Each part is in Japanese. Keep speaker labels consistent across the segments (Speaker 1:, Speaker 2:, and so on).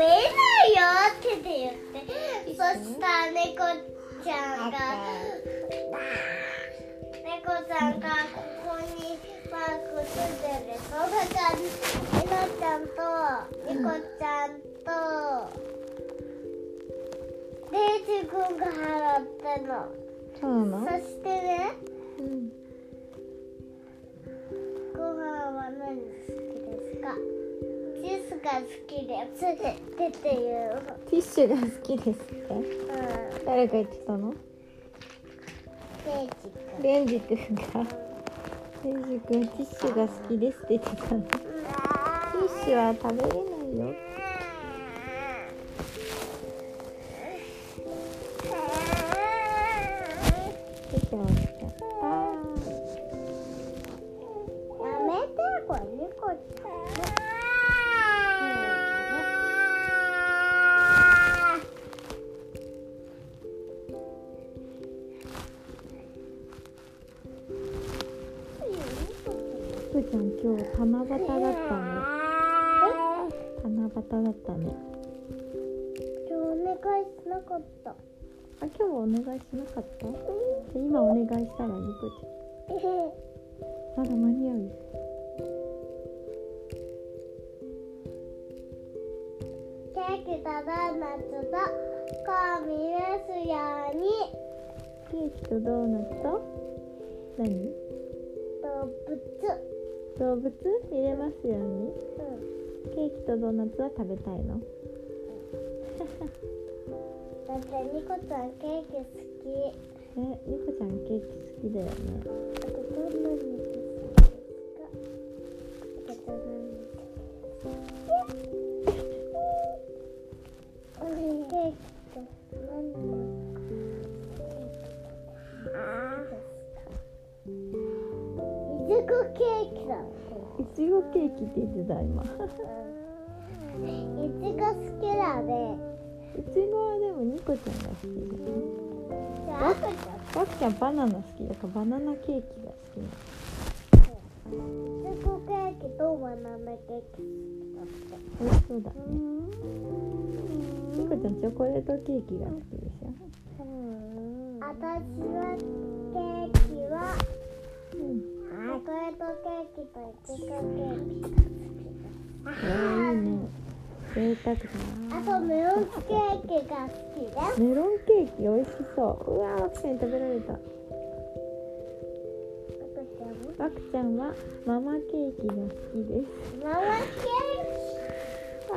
Speaker 1: べれないよって言って。そしたら猫ちゃんが猫ちゃんがここにマークついてるでしょだからえなちゃんと猫ちゃんとレイジ君が払ったの。
Speaker 2: そうなの？
Speaker 1: そしてね
Speaker 2: うん
Speaker 1: が好きですってっていう。
Speaker 2: ティッシュが好きですって？
Speaker 1: うん。
Speaker 2: 誰が言ってたの？
Speaker 1: レ
Speaker 2: ンジ君。がレンジ君ティッシュが好きですって言ってたの。ティッシュは食べれないよ今日七夕だったね七夕だったね。
Speaker 1: 今日お願いしなかった。
Speaker 2: あ今日はお願いしなかった？じゃあ今お願いしたらニコち。ゃんまだ間に合うよ。
Speaker 1: ケーキとドーナツとコーミですように。
Speaker 2: ケーキとドーナツと？何？
Speaker 1: 動物
Speaker 2: 動物入れますように？
Speaker 1: うん。
Speaker 2: ケーキとドーナツは食べたいの？
Speaker 1: だってニコちゃんケーキ好き。
Speaker 2: えニコちゃんケーキ好きだよね。
Speaker 1: あとどんなにケーキ
Speaker 2: って言ってた今。
Speaker 1: いちご好きだね。
Speaker 2: いちごはでもニコちゃんが好きじ
Speaker 1: じゃん
Speaker 2: ゃん。ワクちゃんバナナ好きだからバナナケーキが好きなの。
Speaker 1: いちごケーキとバナナケーキ
Speaker 2: 美味しそうだ。ねニコちゃんチョコレートケーキが好きでしょ？
Speaker 1: 私はケーキは
Speaker 2: うん
Speaker 1: チョコレートケーキといちごケーキ
Speaker 2: えー、いいね贅沢だ
Speaker 1: あとメロンケーキが好きです
Speaker 2: メロンケーキ美味しそう。うわーワクちゃんに食べられた。ワクちゃんはママケーキが好きです。
Speaker 1: ママケ
Speaker 2: あ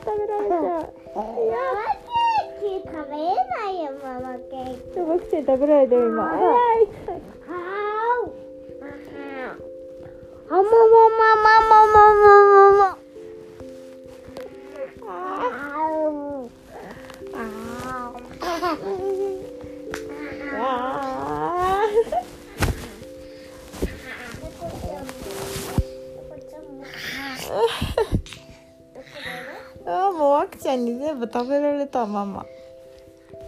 Speaker 2: ー食べられちゃう
Speaker 1: ーキママケーキ食べれないよママケーキ。
Speaker 2: ワクちゃんに食べられてる今あ
Speaker 1: ももまままままままあ
Speaker 2: あもうワクちゃんに全部食べられたママ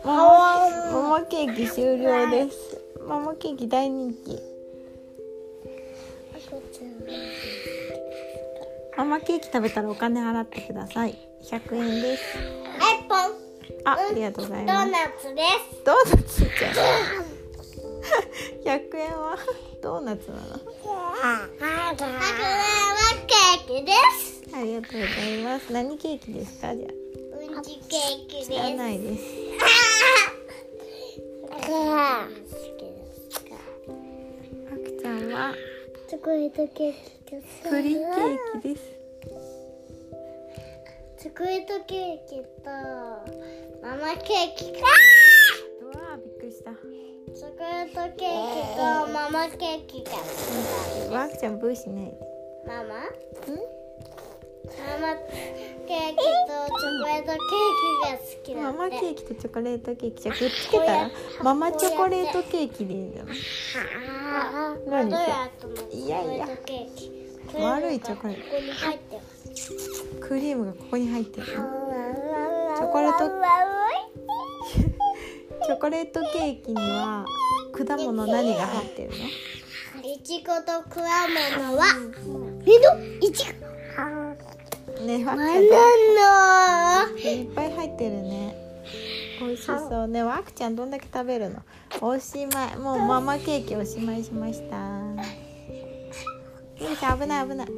Speaker 2: ママケーキ終了です。ママケーキ大人気ママケーキ食べたらお金払ってください。100円です。
Speaker 1: ポン
Speaker 2: あありがとうござい
Speaker 1: ドー
Speaker 2: ます
Speaker 1: ナツです。
Speaker 2: ドーナツじゃん。100円は？ドーナツなの？
Speaker 1: はケーキです。
Speaker 2: ありがとうございます。何ケーキですか？じゃ
Speaker 1: うんちケーキです。
Speaker 2: あ知らないです。
Speaker 1: あ
Speaker 2: あくちゃんは？
Speaker 1: チョコレートケーキです
Speaker 2: プリンケーキです。
Speaker 1: チョコレートケーキとママケーキか。
Speaker 2: うわーびっくりした。
Speaker 1: チョコレートケーキとママケーキが好きだ
Speaker 2: ワクちゃんブーしない。で
Speaker 1: ママ？
Speaker 2: ん？
Speaker 1: ママケーキとチョコレートケーキが好きだ
Speaker 2: マ
Speaker 1: って。
Speaker 2: マケーキとチョコレートケーキじゃあくっつけたらママチョコレートケーキでいいんじゃない何？いやいや。
Speaker 1: ョコレートケーキ
Speaker 2: 悪いチョコレート。
Speaker 1: ここに入ってます。
Speaker 2: クリームがここに入ってる。
Speaker 1: チ
Speaker 2: チョコレート。チョコレートケーキには果物何が入ってるの？
Speaker 1: いちごと果物は。えどいちご
Speaker 2: ねわくちゃんいっぱい入ってるね美味しそう。ねわくちゃんどんだけ食べるの？おしまいもうママケーキおしまいしましたゆうちゃん危ない危ない
Speaker 1: ね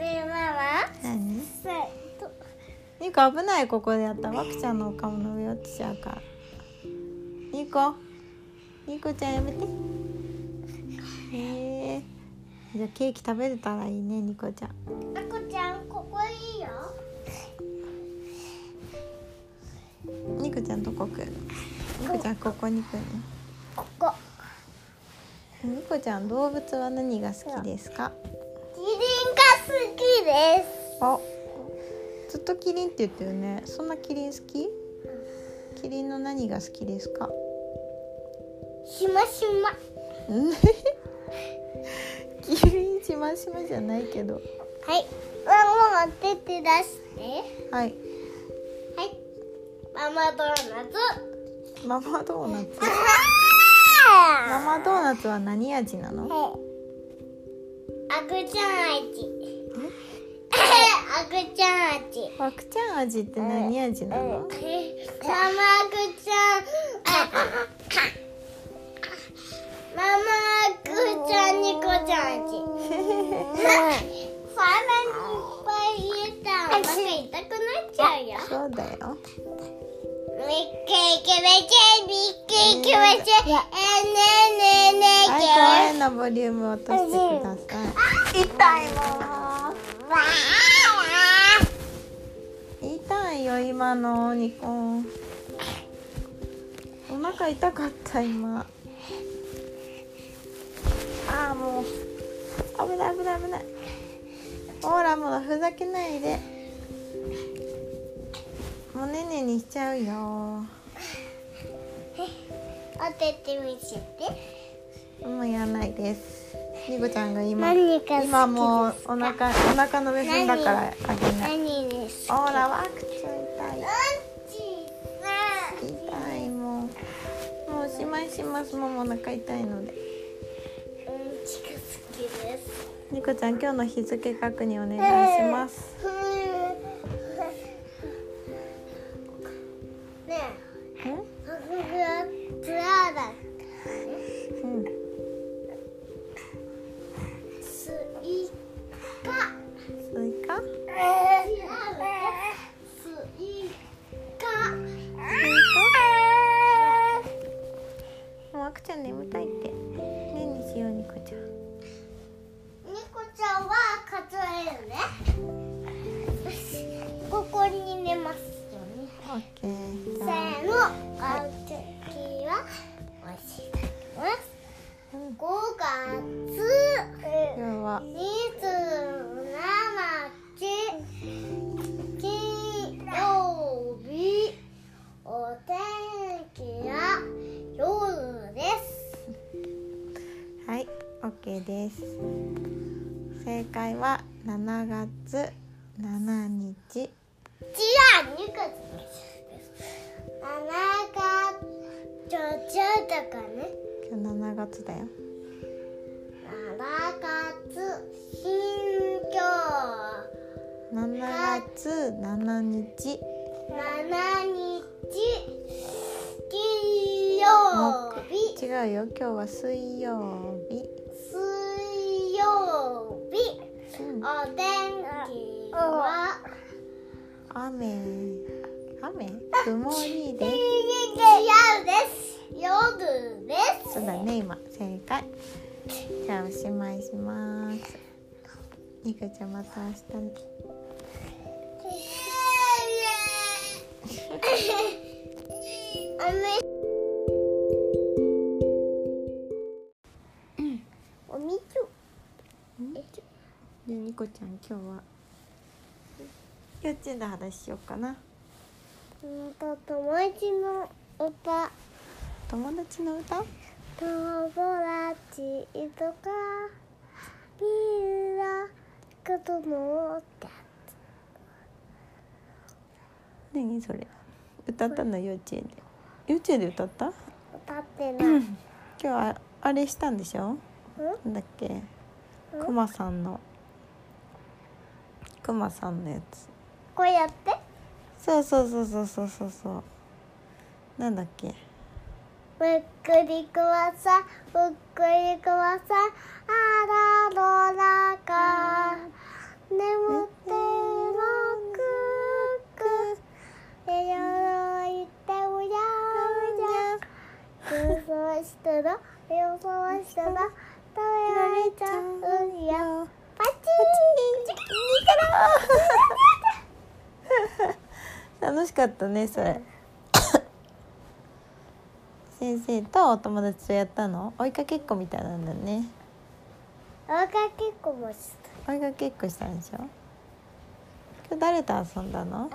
Speaker 1: えマ
Speaker 2: 何
Speaker 1: マさと
Speaker 2: ニコ危ないここでやったらわくちゃんのお顔の上落ちちゃうからニコニコちゃんやめてへえじゃあケーキ食べれたらいいねニコちゃん
Speaker 1: あこちゃんここいいよ
Speaker 2: ニコちゃんどこ来るニコちゃんここに来る
Speaker 1: ここ
Speaker 2: のニコちゃん動物は何が好きですか？
Speaker 1: キリンが好きです。
Speaker 2: あずっとキリンって言ってるね。そんなキリン好き？キリンの何が好きですか？
Speaker 1: しましま。
Speaker 2: う んキリンしましまじゃないけど。
Speaker 1: はい。ママ手手出して。
Speaker 2: はい。
Speaker 1: はい。ママドーナツ。
Speaker 2: ママドーナツ ママドーナツは何味なの？
Speaker 1: ちゃん味。ちゃん味。
Speaker 2: ちゃん味って何味なの？
Speaker 1: ちゃん。ママちゃんニコちゃん味。さらにいっぱい入れたらお腹痛くなっちゃうよ。
Speaker 2: そうだよ声のボリューム落としてください。痛いもん痛いよ今のニコお腹痛かった今。ああもう。危ない危ない危ない。ほらもうふざけないでもうねねにしちゃうよ。
Speaker 1: おてて見せて。
Speaker 2: もうやらないです。ニコちゃんが今今もうお腹お腹の上踏んだからあげない。
Speaker 1: 何です
Speaker 2: ほらワクチン痛い。痛いもう。もうおしまいします。もうお腹痛いので。
Speaker 1: うんちが好きです。
Speaker 2: ニコちゃん今日の日付確認お願いしま
Speaker 1: す
Speaker 2: 正解は7月7日。
Speaker 1: 違う2月です。7月ちょちょだからね。
Speaker 2: 今日7月だよ。
Speaker 1: 7月新居。
Speaker 2: 7月7日。
Speaker 1: 7日金曜日
Speaker 2: 違うよ今日は水曜日、
Speaker 1: 水曜日
Speaker 2: うん、
Speaker 1: お天気は
Speaker 2: 雨。雨？曇りです。
Speaker 1: 違うです夜です
Speaker 2: そうだね今正解。じゃあおしまいします。ニコちゃんまた明日ね。
Speaker 1: 雨
Speaker 2: でニコちゃん今日は。幼稚園で話しようかな。
Speaker 1: うんと友達の歌。
Speaker 2: 友達の歌？
Speaker 1: 友達とか？みんなこともって。
Speaker 2: 何それ？歌ったの？幼稚園で。幼稚園で歌った？
Speaker 1: 歌ってない、
Speaker 2: 今日はあれしたんでしょ？
Speaker 1: うん？
Speaker 2: なんだっけ？
Speaker 1: うん？
Speaker 2: クマさんのくまさんのやつ。
Speaker 1: こうやって。
Speaker 2: そうそうそうそうそうそうそう。なんだっけ？
Speaker 1: むっくりくまさんむっくりくまさんあらの中。眠ってろくく。でよいてうやう。や空想した。ら予想した。ら食べられちゃうよ
Speaker 2: 楽しかったねそれ。先生とお友達とやったの？追いかけっこみたいなんだね。
Speaker 1: ンおかけっこもした。
Speaker 2: 追いかけっこしたんでしょ？今日誰と遊んだの？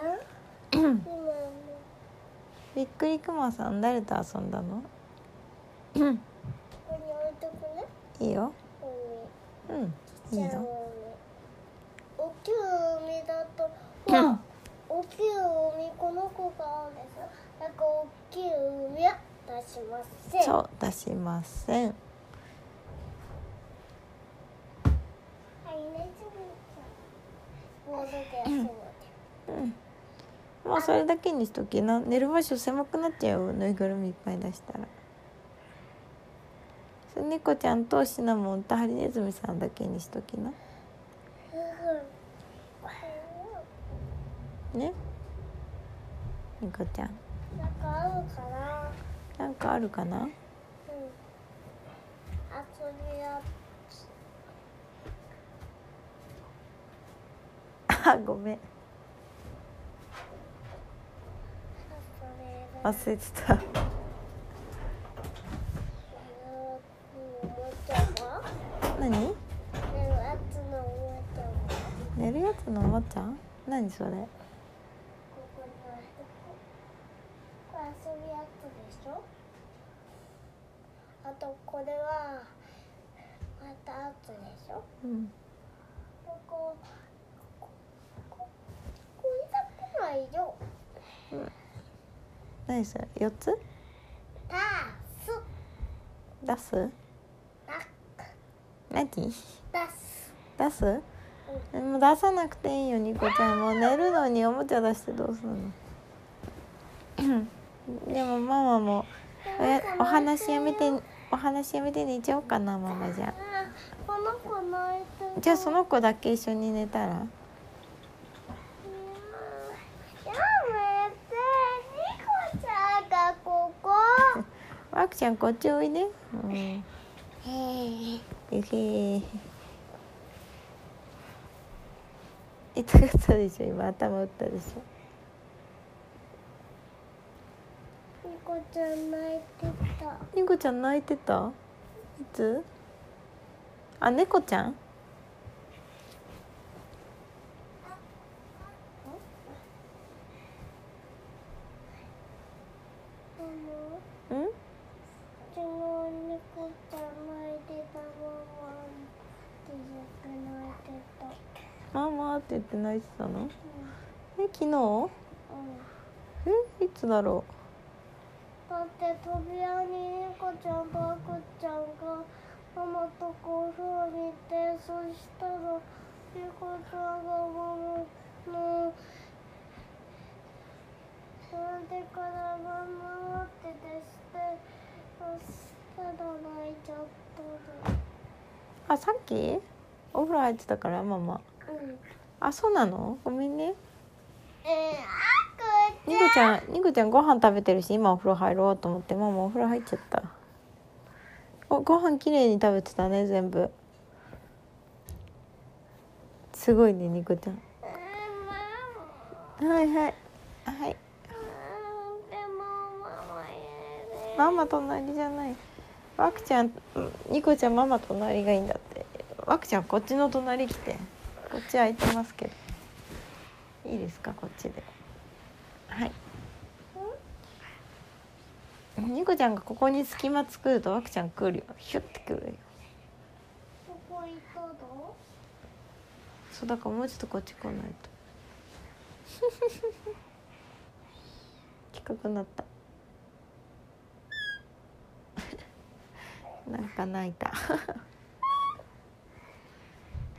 Speaker 2: びっくりくまさん誰と遊んだの？
Speaker 1: い
Speaker 2: いいよ。うんいいよ
Speaker 1: 大きい海だと、ほら大きい海この子があるんですよ。だから大きい海は出しません。
Speaker 2: そう出しません。
Speaker 1: う
Speaker 2: ん。もうそれだけにしときな。寝る場所狭くなっちゃうよぬいぐるみいっぱい出したら。それ猫ちゃんとシナモンとハリネズミさんだけにしときな。ね。猫ちゃん。
Speaker 1: なんかあるかな。
Speaker 2: なんかあるかな？
Speaker 1: うん。遊びや。
Speaker 2: あごめん。忘れてた。何？寝るやつのおもちゃ？何それ
Speaker 1: ここにあるこれ遊びやつでしょあとこれはまたあつでしょ？
Speaker 2: うん。
Speaker 1: こここここれだけないよ。
Speaker 2: 何それ？4つ？
Speaker 1: たす
Speaker 2: 出す
Speaker 1: た
Speaker 2: 何？
Speaker 1: 出す
Speaker 2: 出すもう出さなくていいよニコちゃんも。う寝るのにおもちゃ出してどうするの？でもママもおやお話やめてお話やめて寝ちゃおうかなママじゃ
Speaker 1: あ。この子泣いてる。
Speaker 2: じゃあその子だけ一緒に寝たら？
Speaker 1: やめて。ニコちゃんがここ。
Speaker 2: ワクちゃんこっちおいで。うん。
Speaker 1: へえ
Speaker 2: えへー痛かったでしょ？今頭打ったでしょ？
Speaker 1: ニコちゃん泣いてた
Speaker 2: ニコちゃん泣いてた？いつ？あ猫ちゃん？ママって言って泣いてたの？
Speaker 1: う
Speaker 2: え昨日？
Speaker 1: んうん。
Speaker 2: えいつだろ
Speaker 1: だって扉にニコちゃんとアクちゃんがママとこう風呂にいてそしたらニコちゃんがママのそれからママって出してそしたら泣いちゃった
Speaker 2: あさっき？お風呂入ってたからママ。
Speaker 1: うん。
Speaker 2: あそうなの？ごめんね。
Speaker 1: えー、あく
Speaker 2: ニコちゃんニコちゃんご飯食べてるし今お風呂入ろうと思ってママお風呂入っちゃった。おご飯きれいに食べてたね全部。すごいねニコちゃん、はいはい。はい。
Speaker 1: ママやれ
Speaker 2: ママ隣じゃない。ワクちゃんニコちゃんママ隣がいいんだって。ワクちゃんこっちの隣来て。こっち空いてますけど。いいですかこっちで。はい。ニコちゃんがここに隙間作るとワクちゃん来るよ。ヒュッて来るよ。
Speaker 1: ここ行ったの
Speaker 2: そうだからもうちょっとこっち来ないと。近くなった。なんか泣いた。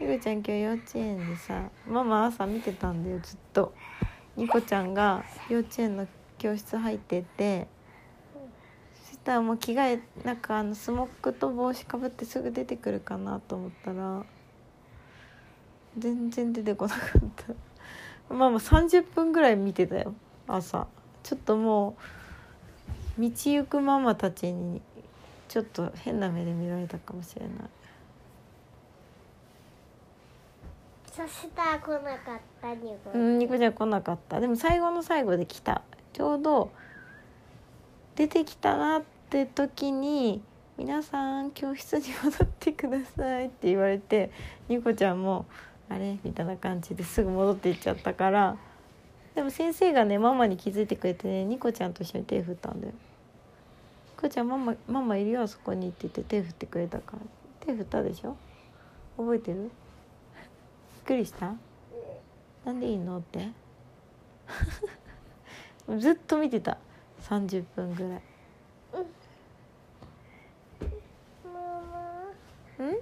Speaker 2: ニ ニコちゃん今日幼稚園でさママ朝見てたんだよずっとニコちゃんが幼稚園の教室入っててそしたらもう着替えなんかあのスモックと帽子かぶってすぐ出てくるかなと思ったら全然出てこなかった。ママ30分ぐらい見てたよ朝。ちょっともう道行くママたちにちょっと変な目で見られたかもしれない。
Speaker 1: そしたら来なかったニコ
Speaker 2: うんニコちゃん来なかった。でも最後の最後で来た。ちょうど出てきたなって時に「皆さん教室に戻ってください」って言われてニコちゃんも「あれ?」みたいな感じですぐ戻っていっちゃったから。でも先生がねママに気づいてくれてねニコちゃんと一緒に手振ったんだよ。ニコちゃんママママいるよあそこにって言って手振ってくれたから。手振ったでしょ？覚えてる？くりした？なんでいいのって？ずっと見てた。30分ぐらい。
Speaker 1: ママ
Speaker 2: ん？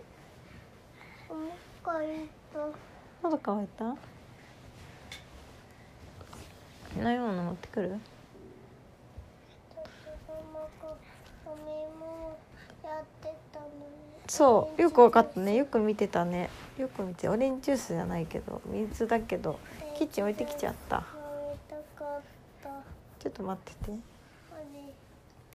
Speaker 2: 喉乾いた？飲み物持ってくる？
Speaker 1: やってたのに
Speaker 2: そうよく分かったね。よく見てたね。よく見てオレンジジュースじゃないけど水だけどキッチン置いてきちゃ
Speaker 1: った。
Speaker 2: ちょっと待ってて